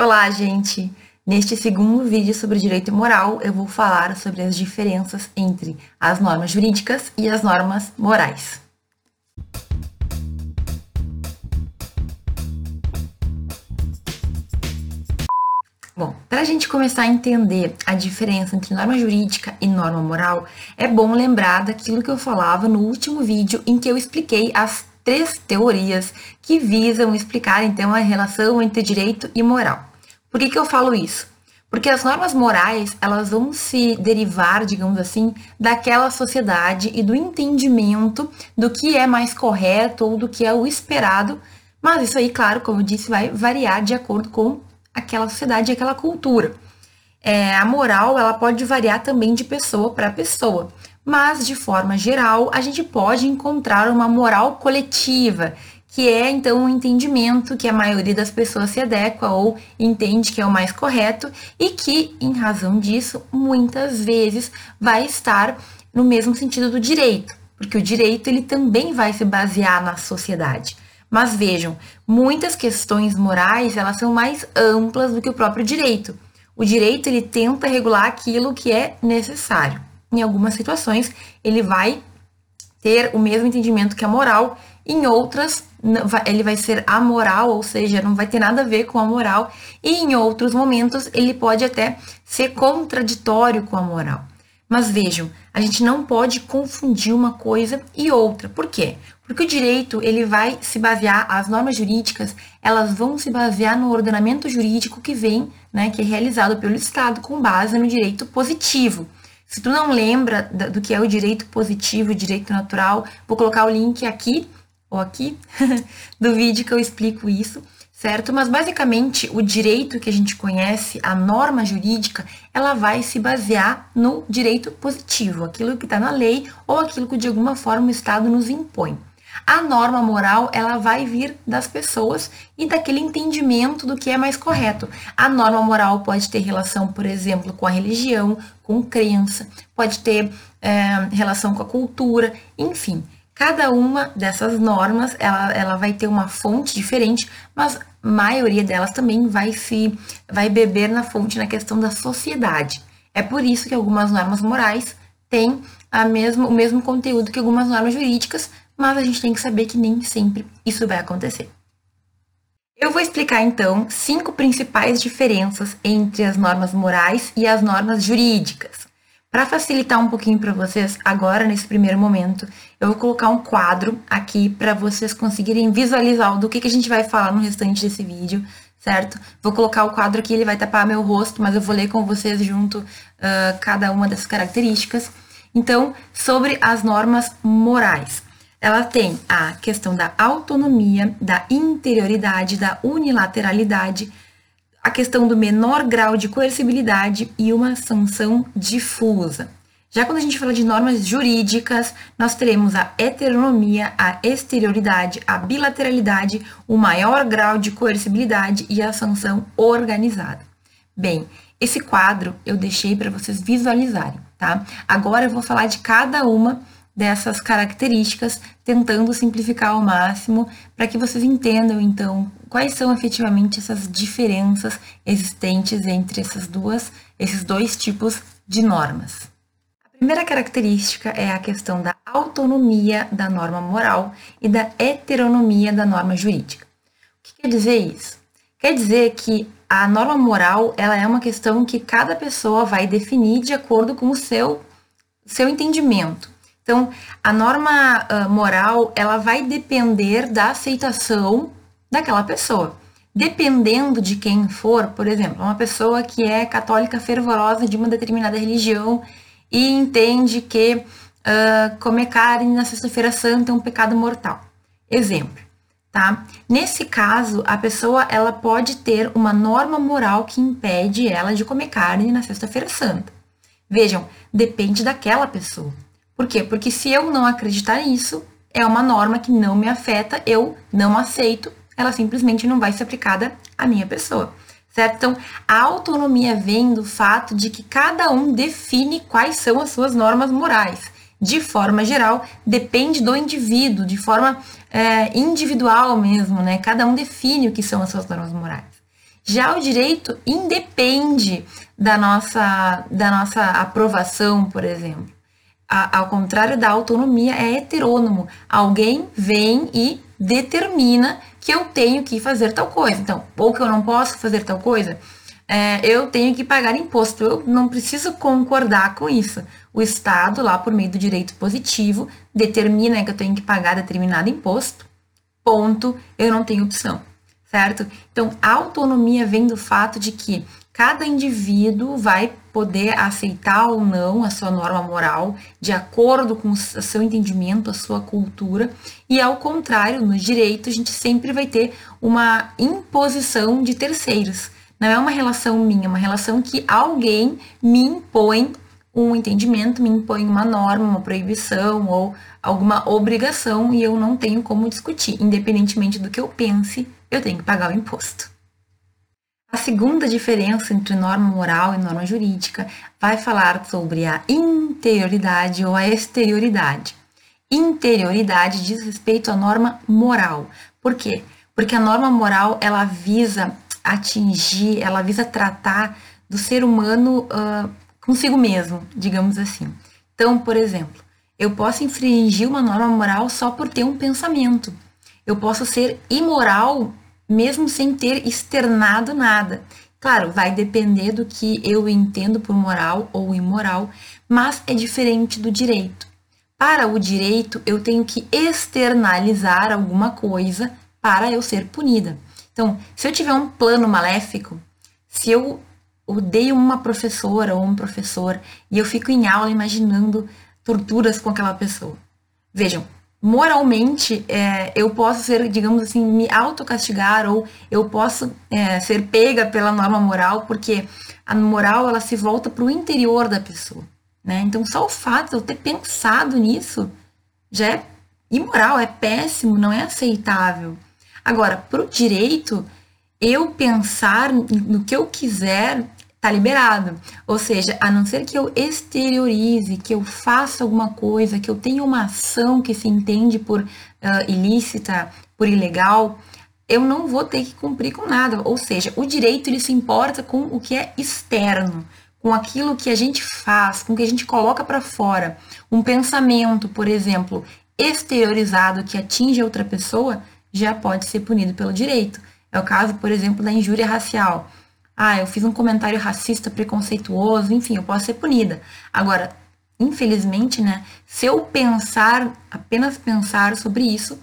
Olá, gente! Neste segundo vídeo sobre direito moral, eu vou falar sobre as diferenças entre as normas jurídicas e as normas morais. Bom, para a gente começar a entender a diferença entre norma jurídica e norma moral, é bom lembrar daquilo que eu falava no último vídeo em que eu expliquei as três teorias que visam explicar então a relação entre direito e moral. Por que, que eu falo isso? Porque as normas morais, elas vão se derivar, digamos assim, daquela sociedade e do entendimento do que é mais correto ou do que é o esperado. Mas isso aí, claro, como eu disse, vai variar de acordo com aquela sociedade e aquela cultura. É, a moral, ela pode variar também de pessoa para pessoa. Mas, de forma geral, a gente pode encontrar uma moral coletiva, que é então um entendimento que a maioria das pessoas se adequa ou entende que é o mais correto e que, em razão disso, muitas vezes vai estar no mesmo sentido do direito, porque o direito ele também vai se basear na sociedade. Mas vejam, muitas questões morais, elas são mais amplas do que o próprio direito. O direito ele tenta regular aquilo que é necessário. Em algumas situações, ele vai ter o mesmo entendimento que a moral, em outras ele vai ser amoral, ou seja, não vai ter nada a ver com a moral, e em outros momentos ele pode até ser contraditório com a moral. Mas vejam, a gente não pode confundir uma coisa e outra. Por quê? Porque o direito, ele vai se basear, as normas jurídicas, elas vão se basear no ordenamento jurídico que vem, né, que é realizado pelo Estado com base no direito positivo. Se tu não lembra do que é o direito positivo direito natural, vou colocar o link aqui ou aqui do vídeo que eu explico isso, certo? Mas basicamente o direito que a gente conhece, a norma jurídica, ela vai se basear no direito positivo, aquilo que está na lei ou aquilo que de alguma forma o Estado nos impõe. A norma moral, ela vai vir das pessoas e daquele entendimento do que é mais correto. A norma moral pode ter relação, por exemplo, com a religião, com crença, pode ter é, relação com a cultura, enfim. Cada uma dessas normas, ela, ela vai ter uma fonte diferente, mas a maioria delas também vai se vai beber na fonte na questão da sociedade. É por isso que algumas normas morais têm a mesmo, o mesmo conteúdo que algumas normas jurídicas, mas a gente tem que saber que nem sempre isso vai acontecer. Eu vou explicar então cinco principais diferenças entre as normas morais e as normas jurídicas. Para facilitar um pouquinho para vocês, agora nesse primeiro momento, eu vou colocar um quadro aqui para vocês conseguirem visualizar do que, que a gente vai falar no restante desse vídeo, certo? Vou colocar o quadro aqui, ele vai tapar meu rosto, mas eu vou ler com vocês junto uh, cada uma dessas características. Então, sobre as normas morais ela tem a questão da autonomia, da interioridade, da unilateralidade, a questão do menor grau de coercibilidade e uma sanção difusa. Já quando a gente fala de normas jurídicas, nós teremos a heteronomia, a exterioridade, a bilateralidade, o maior grau de coercibilidade e a sanção organizada. Bem, esse quadro eu deixei para vocês visualizarem, tá? Agora eu vou falar de cada uma dessas características, tentando simplificar ao máximo para que vocês entendam então quais são efetivamente essas diferenças existentes entre essas duas, esses dois tipos de normas. A primeira característica é a questão da autonomia da norma moral e da heteronomia da norma jurídica. O que quer dizer isso? Quer dizer que a norma moral ela é uma questão que cada pessoa vai definir de acordo com o seu, seu entendimento. Então, a norma uh, moral, ela vai depender da aceitação daquela pessoa. Dependendo de quem for, por exemplo, uma pessoa que é católica fervorosa de uma determinada religião e entende que uh, comer carne na Sexta-feira Santa é um pecado mortal. Exemplo, tá? Nesse caso, a pessoa ela pode ter uma norma moral que impede ela de comer carne na Sexta-feira Santa. Vejam, depende daquela pessoa. Por quê? Porque se eu não acreditar nisso, é uma norma que não me afeta, eu não aceito, ela simplesmente não vai ser aplicada à minha pessoa. Certo? Então, a autonomia vem do fato de que cada um define quais são as suas normas morais. De forma geral, depende do indivíduo, de forma é, individual mesmo, né? Cada um define o que são as suas normas morais. Já o direito independe da nossa, da nossa aprovação, por exemplo. A, ao contrário da autonomia, é heterônomo. Alguém vem e determina que eu tenho que fazer tal coisa. Então, ou que eu não posso fazer tal coisa, é, eu tenho que pagar imposto. Eu não preciso concordar com isso. O Estado, lá por meio do direito positivo, determina que eu tenho que pagar determinado imposto. Ponto. Eu não tenho opção certo? Então, a autonomia vem do fato de que cada indivíduo vai poder aceitar ou não a sua norma moral de acordo com o seu entendimento, a sua cultura, e ao contrário, no direito, a gente sempre vai ter uma imposição de terceiros. Não é uma relação minha, é uma relação que alguém me impõe um entendimento, me impõe uma norma, uma proibição ou alguma obrigação e eu não tenho como discutir, independentemente do que eu pense eu tenho que pagar o imposto. A segunda diferença entre norma moral e norma jurídica vai falar sobre a interioridade ou a exterioridade. Interioridade diz respeito à norma moral. Por quê? Porque a norma moral ela visa atingir, ela visa tratar do ser humano uh, consigo mesmo, digamos assim. Então, por exemplo, eu posso infringir uma norma moral só por ter um pensamento. Eu posso ser imoral mesmo sem ter externado nada. Claro, vai depender do que eu entendo por moral ou imoral, mas é diferente do direito. Para o direito, eu tenho que externalizar alguma coisa para eu ser punida. Então, se eu tiver um plano maléfico, se eu odeio uma professora ou um professor e eu fico em aula imaginando torturas com aquela pessoa. Vejam, moralmente é, eu posso ser, digamos assim, me autocastigar ou eu posso é, ser pega pela norma moral, porque a moral ela se volta para o interior da pessoa. Né? Então, só o fato de eu ter pensado nisso já é imoral, é péssimo, não é aceitável. Agora, para o direito, eu pensar no que eu quiser tá liberado. Ou seja, a não ser que eu exteriorize, que eu faça alguma coisa, que eu tenha uma ação que se entende por uh, ilícita, por ilegal, eu não vou ter que cumprir com nada. Ou seja, o direito ele se importa com o que é externo, com aquilo que a gente faz, com o que a gente coloca para fora. Um pensamento, por exemplo, exteriorizado que atinge outra pessoa já pode ser punido pelo direito. É o caso, por exemplo, da injúria racial ah, eu fiz um comentário racista, preconceituoso, enfim, eu posso ser punida. Agora, infelizmente, né, se eu pensar, apenas pensar sobre isso,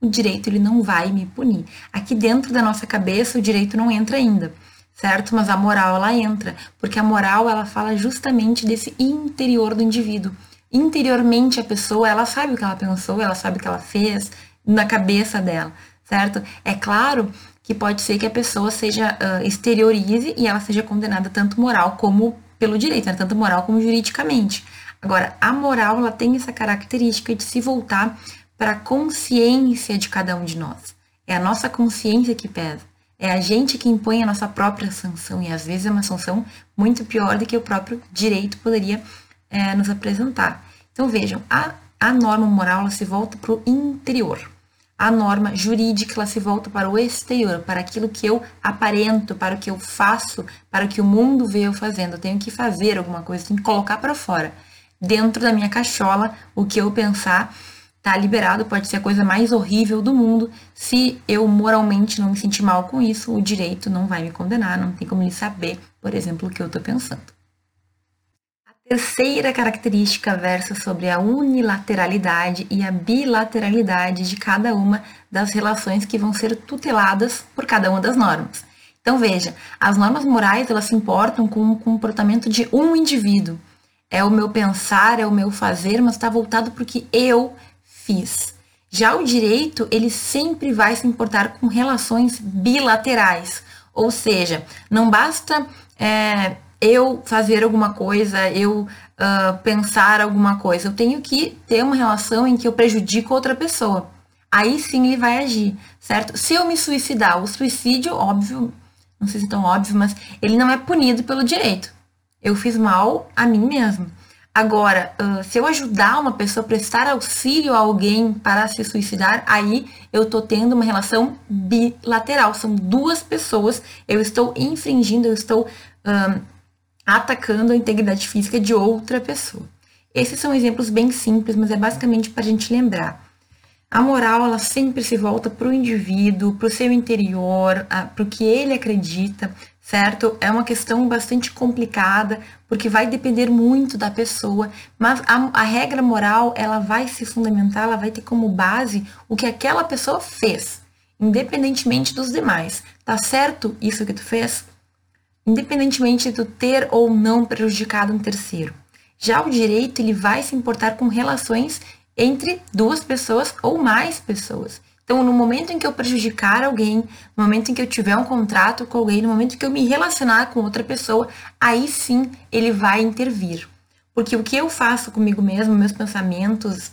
o direito ele não vai me punir. Aqui dentro da nossa cabeça o direito não entra ainda, certo? Mas a moral ela entra, porque a moral ela fala justamente desse interior do indivíduo. Interiormente a pessoa, ela sabe o que ela pensou, ela sabe o que ela fez na cabeça dela, certo? É claro que pode ser que a pessoa seja uh, exteriorize e ela seja condenada tanto moral como pelo direito, né? tanto moral como juridicamente. Agora, a moral ela tem essa característica de se voltar para a consciência de cada um de nós. É a nossa consciência que pesa. É a gente que impõe a nossa própria sanção e às vezes é uma sanção muito pior do que o próprio direito poderia é, nos apresentar. Então vejam, a, a norma moral ela se volta para o interior a norma jurídica ela se volta para o exterior, para aquilo que eu aparento, para o que eu faço, para o que o mundo vê eu fazendo. Eu tenho que fazer alguma coisa, tenho que colocar para fora. Dentro da minha cachola, o que eu pensar tá liberado, pode ser a coisa mais horrível do mundo. Se eu moralmente não me sentir mal com isso, o direito não vai me condenar, não tem como ele saber, por exemplo, o que eu estou pensando. Terceira característica versa sobre a unilateralidade e a bilateralidade de cada uma das relações que vão ser tuteladas por cada uma das normas. Então veja, as normas morais elas se importam com o comportamento de um indivíduo. É o meu pensar, é o meu fazer, mas está voltado para o que eu fiz. Já o direito, ele sempre vai se importar com relações bilaterais. Ou seja, não basta é, eu fazer alguma coisa, eu uh, pensar alguma coisa. Eu tenho que ter uma relação em que eu prejudico outra pessoa. Aí sim ele vai agir, certo? Se eu me suicidar, o suicídio, óbvio, não sei se é tão óbvio, mas ele não é punido pelo direito. Eu fiz mal a mim mesmo. Agora, se eu ajudar uma pessoa, prestar auxílio a alguém para se suicidar, aí eu estou tendo uma relação bilateral. São duas pessoas, eu estou infringindo, eu estou um, atacando a integridade física de outra pessoa. Esses são exemplos bem simples, mas é basicamente para a gente lembrar. A moral, ela sempre se volta para o indivíduo, para o seu interior, para o que ele acredita, certo? É uma questão bastante complicada, porque vai depender muito da pessoa, mas a, a, regra moral, ela vai se fundamentar, ela vai ter como base o que aquela pessoa fez, independentemente dos demais. Tá certo isso que tu fez? Independentemente de ter ou não prejudicado um terceiro. Já o direito, ele vai se importar com relações entre duas pessoas ou mais pessoas. Então, no momento em que eu prejudicar alguém, no momento em que eu tiver um contrato com alguém, no momento em que eu me relacionar com outra pessoa, aí sim ele vai intervir. Porque o que eu faço comigo mesmo, meus pensamentos,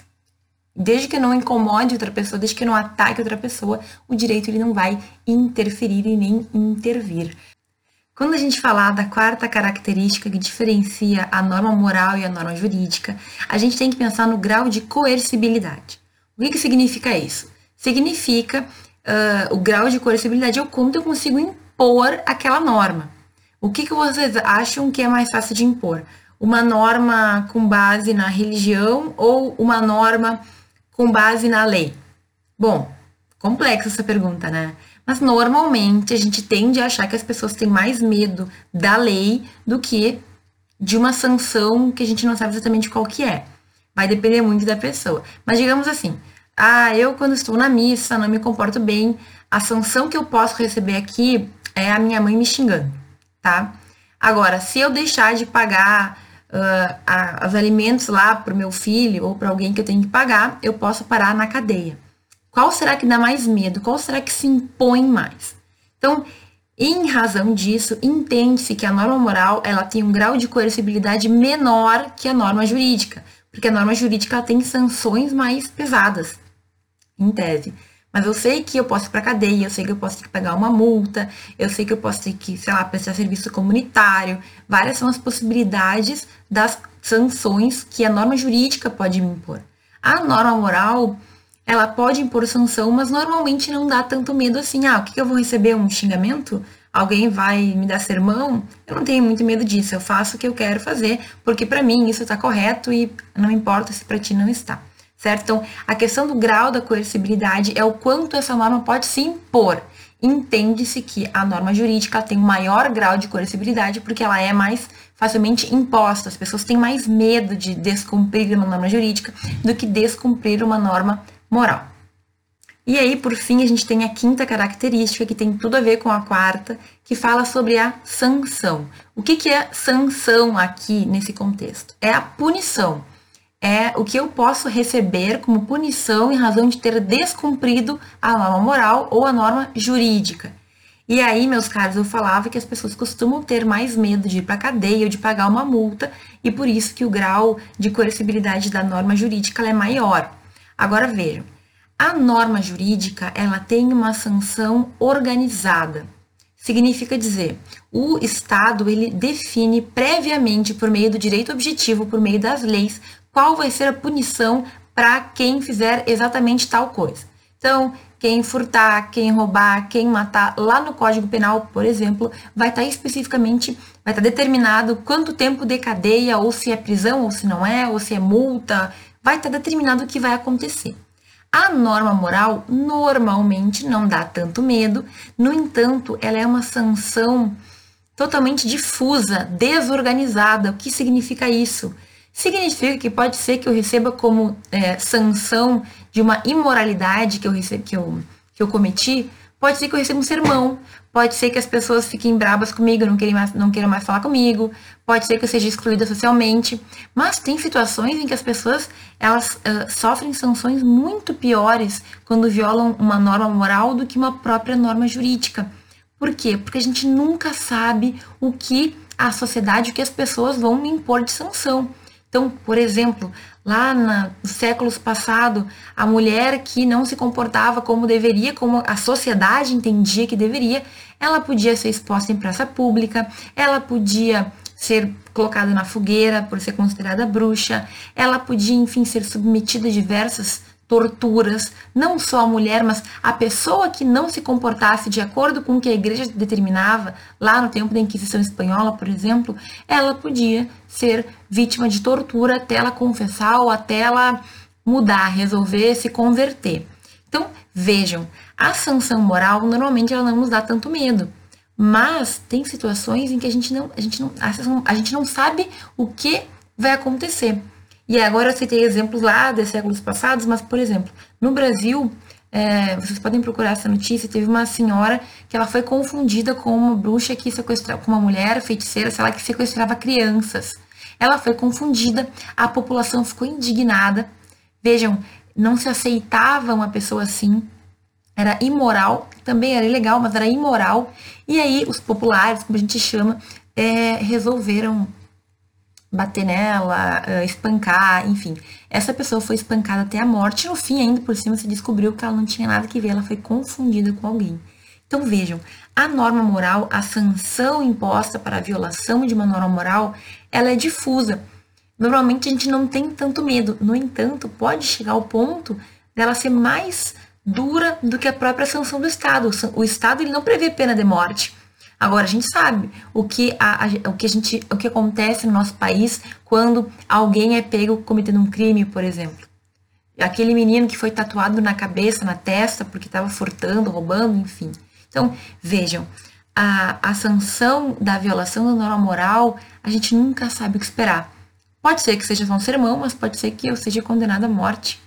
desde que não incomode outra pessoa, desde que não ataque outra pessoa, o direito ele não vai interferir e nem intervir. Quando a gente falar da quarta característica que diferencia a norma moral e a norma jurídica, a gente tem que pensar no grau de coercibilidade. O que, que significa isso? significa uh, o grau de coercibilidade é o quanto eu consigo impor aquela norma. O que, que vocês acham que é mais fácil de impor? Uma norma com base na religião ou uma norma com base na lei? Bom, complexa essa pergunta, né? Mas normalmente a gente tende a achar que as pessoas têm mais medo da lei do que de uma sanção que a gente não sabe exatamente qual que é. Vai depender muito da pessoa. Mas digamos assim, ah, eu quando estou na missa não me comporto bem, a sanção que eu posso receber aqui é a minha mãe me xingando, tá? Agora, se eu deixar de pagar uh, a, os alimentos lá para o meu filho ou para alguém que eu tenho que pagar, eu posso parar na cadeia. Qual será que dá mais medo? Qual será que se impõe mais? Então, em razão disso, entende-se que a norma moral ela tem um grau de coercibilidade menor que a norma jurídica, porque a norma jurídica tem sanções mais pesadas em tese. Mas eu sei que eu posso ir para cadeia, eu sei que eu posso ter que pagar uma multa, eu sei que eu posso ter que, sei lá, prestar serviço comunitário. Várias são as possibilidades das sanções que a norma jurídica pode me impor. A norma moral, ela pode impor sanção, mas normalmente não dá tanto medo assim. Ah, o que, eu vou receber? Um xingamento? Alguém vai me dar sermão? Eu não tenho muito medo disso. Eu faço o que eu quero fazer, porque para mim isso está correto e não importa se para ti não está certo? Então, a questão do grau da coercibilidade é o quanto essa norma pode se impor. Entende-se que a norma jurídica tem um maior grau de coercibilidade porque ela é mais facilmente imposta. As pessoas têm mais medo de descumprir uma norma jurídica do que descumprir uma norma moral. E aí, por fim, a gente tem a quinta característica, que tem tudo a ver com a quarta, que fala sobre a sanção. O que, que é sanção aqui nesse contexto? É a punição é o que eu posso receber como punição em razão de ter descumprido a norma moral ou a norma jurídica. E aí, meus caros, eu falava que as pessoas costumam ter mais medo de ir para cadeia ou de pagar uma multa, e por isso que o grau de coercibilidade da norma jurídica é maior. Agora vejam, a norma jurídica, ela tem uma sanção organizada. Significa dizer, o Estado ele define previamente por meio do direito objetivo, por meio das leis, qual vai ser a punição para quem fizer exatamente tal coisa. Então, quem furtar, quem roubar, quem matar, lá no Código Penal, por exemplo, vai estar tá especificamente, vai estar tá determinado quanto tempo de cadeia, ou se é prisão, ou se não é, ou se é multa, vai estar tá determinado o que vai acontecer. A norma moral normalmente não dá tanto medo, no entanto, ela é uma sanção totalmente difusa, desorganizada. O que significa isso? significa que pode ser que eu receba como é, sanção de uma imoralidade que eu, que, eu, que eu cometi, pode ser que eu receba um sermão, pode ser que as pessoas fiquem brabas comigo, não queiram mais, não queiram mais falar comigo, pode ser que eu seja excluída socialmente, mas tem situações em que as pessoas elas uh, sofrem sanções muito piores quando violam uma norma moral do que uma própria norma jurídica. Por quê? Porque a gente nunca sabe o que a sociedade, o que as pessoas vão me impor de sanção. Então, por exemplo, lá na, nos séculos passados, a mulher que não se comportava como deveria, como a sociedade entendia que deveria, ela podia ser exposta em praça pública, ela podia ser colocada na fogueira por ser considerada bruxa, ela podia, enfim, ser submetida a diversas torturas, não só a mulher, mas a pessoa que não se comportasse de acordo com o que a igreja determinava, lá no tempo da Inquisição Espanhola, por exemplo, ela podia ser vítima de tortura até ela confessar ou até ela mudar, resolver, se converter. Então, vejam, a sanção moral normalmente ela não nos dá tanto medo, mas tem situações em que a gente não, a gente não, a gente não sabe o que vai acontecer. E agora eu citei exemplos lá de séculos passados, mas, por exemplo, no Brasil, é, vocês podem procurar essa notícia, teve uma senhora que ela foi confundida com uma bruxa que sequestrava, com uma mulher feiticeira, sei lá, que sequestrava crianças. Ela foi confundida, a população ficou indignada. Vejam, não se aceitava uma pessoa assim, era imoral, também era ilegal, mas era imoral. E aí os populares, como a gente chama, é, resolveram bater nela, uh, espancar, enfim. Essa pessoa foi espancada até a morte. No fim, ainda por cima, se descobriu que ela não tinha nada que ver, ela foi confundida com alguém. Então vejam, a norma moral, a sanção imposta para a violação de uma norma moral, ela é difusa. Normalmente a gente não tem tanto medo. No entanto, pode chegar ao ponto dela ser mais dura do que a própria sanção do Estado. O Estado ele não prevê pena de morte. Agora, a gente sabe o que, a, a, o, que a gente, o que acontece no nosso país quando alguém é pego cometendo um crime, por exemplo. Aquele menino que foi tatuado na cabeça, na testa, porque estava furtando, roubando, enfim. Então, vejam, a, a sanção da violação da norma moral, a gente nunca sabe o que esperar. Pode ser que seja só um sermão, mas pode ser que eu seja condenada à morte.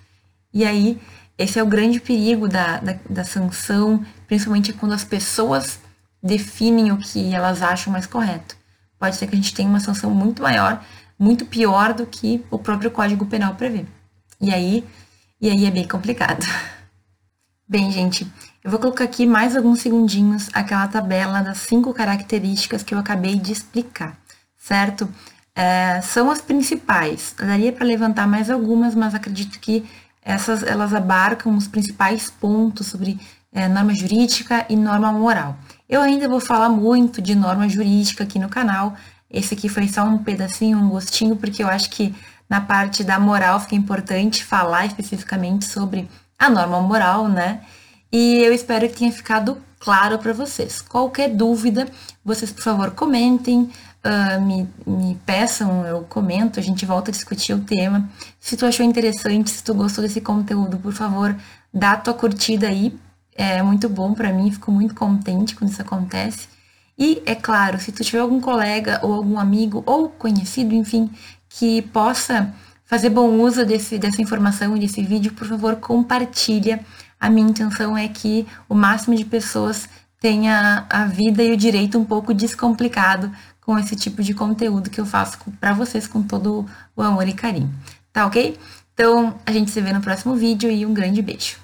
E aí, esse é o grande perigo da, da, da sanção, principalmente quando as pessoas definem o que elas acham mais correto. Pode ser que a gente tenha uma sanção muito maior, muito pior do que o próprio Código Penal prevê. E aí, e aí é bem complicado. Bem, gente, eu vou colocar aqui mais alguns segundinhos aquela tabela das cinco características que eu acabei de explicar, certo? É, são as principais. Eu daria para levantar mais algumas, mas acredito que essas elas abarcam os principais pontos sobre é, norma jurídica e norma moral. Eu ainda vou falar muito de norma jurídica aqui no canal. Esse aqui foi só um pedacinho, um gostinho, porque eu acho que na parte da moral fica importante falar especificamente sobre a norma moral, né? E eu espero que tenha ficado claro para vocês. Qualquer dúvida, vocês, por favor, comentem, uh, me, me peçam, eu comento, a gente volta a discutir o tema. Se tu achou interessante, se tu gostou desse conteúdo, por favor, dá tua curtida aí, é muito bom para mim, fico muito contente quando isso acontece. E, é claro, se tu tiver algum colega ou algum amigo ou conhecido, enfim, que possa fazer bom uso desse, dessa informação e desse vídeo, por favor, compartilha. A minha intenção é que o máximo de pessoas tenha a vida e o direito um pouco descomplicado com esse tipo de conteúdo que eu faço para vocês com todo o amor e carinho. Tá ok? Então, a gente se vê no próximo vídeo e um grande beijo.